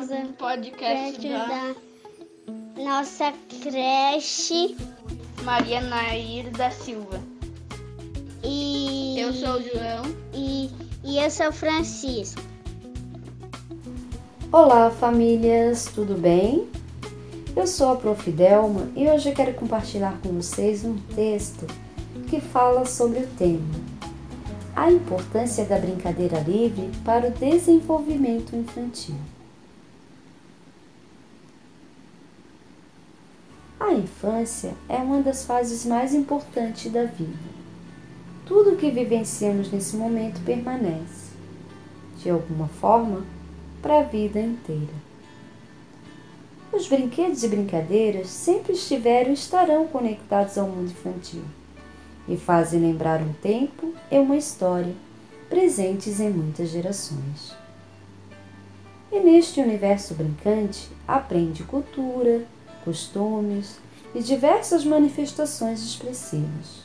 um podcast da da nossa creche Maria Nair da Silva. e Eu sou o João. e, e eu sou o Francisco. Olá, famílias, tudo bem? Eu sou a Prof. Delma e hoje eu quero compartilhar com vocês um texto que fala sobre o tema A importância da brincadeira livre para o desenvolvimento infantil. A infância é uma das fases mais importantes da vida. Tudo o que vivenciamos nesse momento permanece, de alguma forma, para a vida inteira. Os brinquedos e brincadeiras sempre estiveram e estarão conectados ao mundo infantil e fazem lembrar um tempo e uma história presentes em muitas gerações. E neste universo brincante aprende cultura, costumes e diversas manifestações expressivas.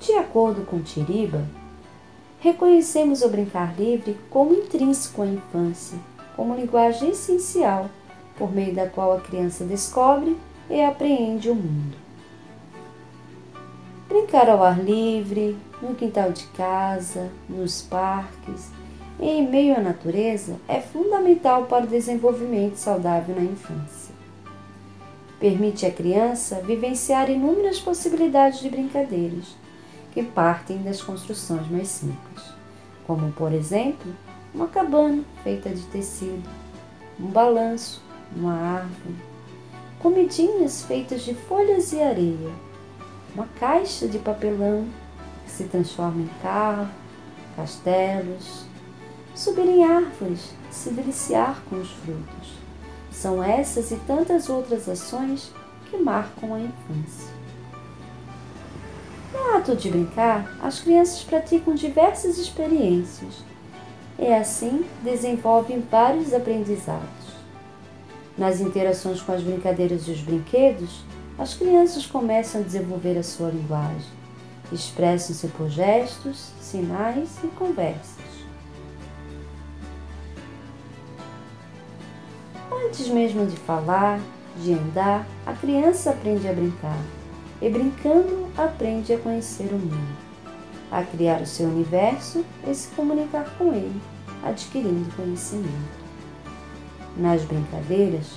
De acordo com Tiriba, reconhecemos o brincar livre como intrínseco à infância, como linguagem essencial por meio da qual a criança descobre e apreende o mundo. Brincar ao ar livre, no quintal de casa, nos parques em meio à natureza é fundamental para o desenvolvimento saudável na infância. Permite à criança vivenciar inúmeras possibilidades de brincadeiras que partem das construções mais simples, como, por exemplo, uma cabana feita de tecido, um balanço, uma árvore, comidinhas feitas de folhas e areia, uma caixa de papelão que se transforma em carro, castelos, subir em árvores, se deliciar com os frutos. São essas e tantas outras ações que marcam a infância. No ato de brincar, as crianças praticam diversas experiências e assim desenvolvem vários aprendizados. Nas interações com as brincadeiras e os brinquedos, as crianças começam a desenvolver a sua linguagem, expressam-se por gestos, sinais e conversas. Antes mesmo de falar, de andar, a criança aprende a brincar e brincando aprende a conhecer o mundo, a criar o seu universo e se comunicar com ele, adquirindo conhecimento. Nas brincadeiras,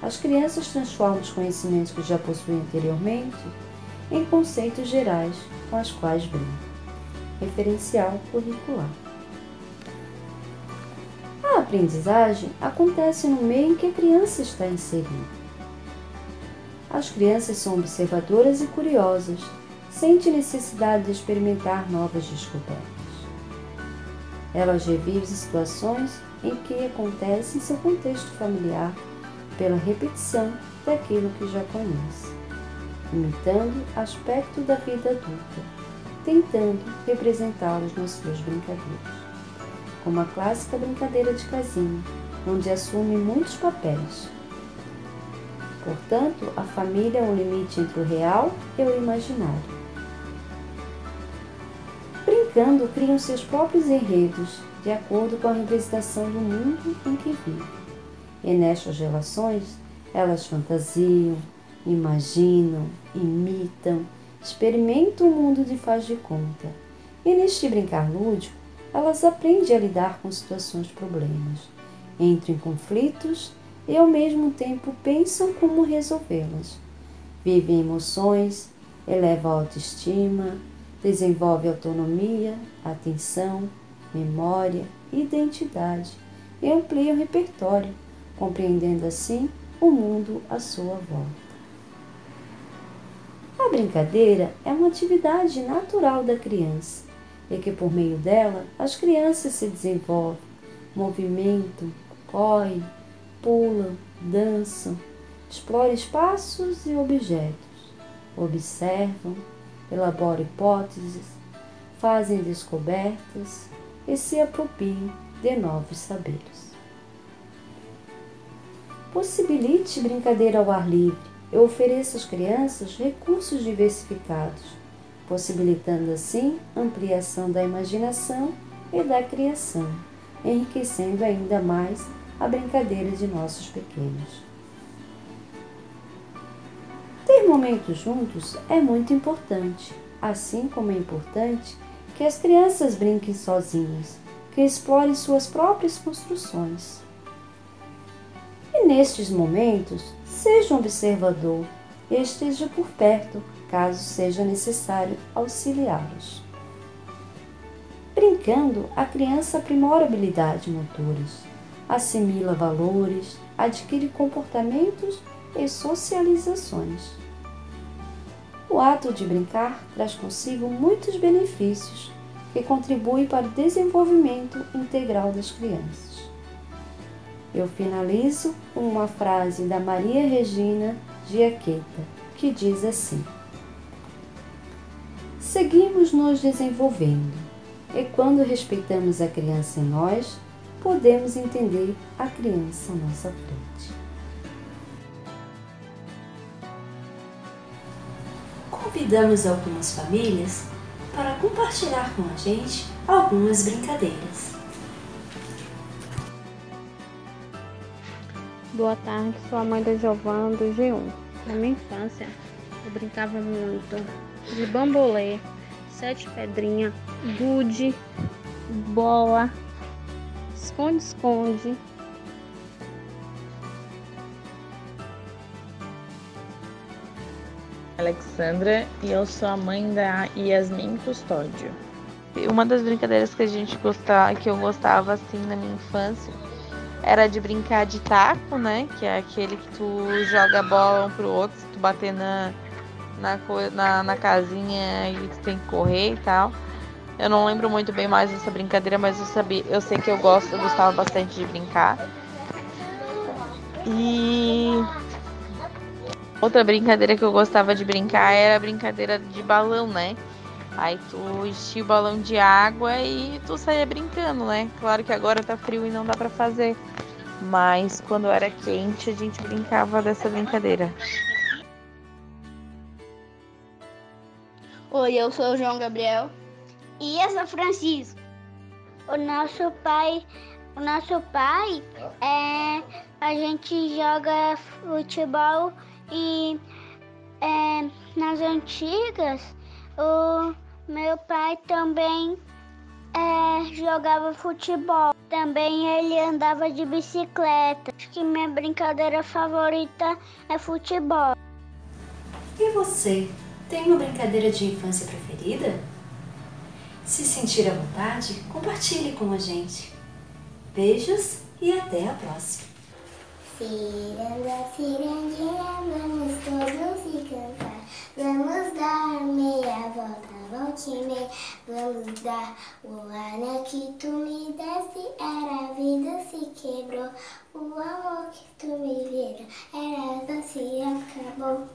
as crianças transformam os conhecimentos que já possuem anteriormente em conceitos gerais com as quais brincam. Referencial curricular. Aprendizagem acontece no meio em que a criança está inserida. As crianças são observadoras e curiosas, sentem necessidade de experimentar novas descobertas. Elas revivem situações em que acontece em seu contexto familiar pela repetição daquilo que já conhece, imitando aspectos da vida adulta, tentando representá-los nas suas brincadeiras, como a clássica brincadeira de casinha, onde assume muitos papéis. Portanto, a família é um limite entre o real e o imaginário. Brincando, criam seus próprios enredos, de acordo com a representação do mundo em que vivem. E nestas relações, elas fantasiam, imaginam, imitam, experimentam o mundo de faz de conta. E neste brincar lúdico, elas aprendem a lidar com situações problemas, entram em conflitos e ao mesmo tempo pensam como resolvê-las. Vivem emoções, elevam a autoestima, desenvolvem autonomia, atenção, memória, identidade e ampliam o repertório, compreendendo assim o mundo à sua volta. A brincadeira é uma atividade natural da criança e que por meio dela as crianças se desenvolvem, movimentam, correm, pulam, dançam, exploram espaços e objetos, observam, elaboram hipóteses, fazem descobertas e se apropriam de novos saberes. Possibilite brincadeira ao ar livre. E ofereça às crianças recursos diversificados, possibilitando assim ampliação da imaginação e da criação, enriquecendo ainda mais a brincadeira de nossos pequenos. Ter momentos juntos é muito importante, assim como é importante que as crianças brinquem sozinhas, que explorem suas próprias construções. E nestes momentos, seja um observador e esteja por perto, caso seja necessário auxiliá-los. Brincando, a criança aprimora habilidades motoras, assimila valores, adquire comportamentos e socializações. O ato de brincar traz consigo muitos benefícios que contribuem para o desenvolvimento integral das crianças. Eu finalizo com uma frase da Maria Regina Giaqueta, que diz assim: Seguimos nos desenvolvendo, e quando respeitamos a criança em nós, podemos entender a criança à nossa frente. Convidamos algumas famílias para compartilhar com a gente algumas brincadeiras. Boa tarde, sou a mãe da Giovana do G1. Na minha infância, eu brincava muito de bambolê, sete pedrinha, gude, bola, esconde-esconde. Alexandra e eu sou a mãe da Yasmin Custódio. Uma das brincadeiras que a gente gostava, que eu gostava assim na minha infância, era de brincar de taco, né? Que é aquele que tu joga a bola um pro outro, se tu bater na, na, na, na casinha e tu tem que correr e tal. Eu não lembro muito bem mais dessa brincadeira, mas eu sabia, eu sei que eu gosto, eu gostava bastante de brincar. E outra brincadeira que eu gostava de brincar era a brincadeira de balão, né? Aí tu enchia o balão de água e tu saía brincando, né? Claro que agora tá frio e não dá para fazer. Mas quando era quente, a gente brincava dessa brincadeira. Oi, eu sou o João Gabriel. E eu sou Francisco. O nosso pai, o nosso pai é a gente joga futebol e é, nas antigas o meu pai também é, jogava futebol. Também ele andava de bicicleta. Acho que minha brincadeira favorita é futebol. E você, tem uma brincadeira de infância preferida? Se sentir à vontade, compartilhe com a gente. Beijos e até a próxima. Ciranda, vamos todos cantar. Vamos dar meia volta, e meia. Vamos dar o ar que tu me deste. Era a vida se quebrou. O amor que tu me deu era doce e acabou.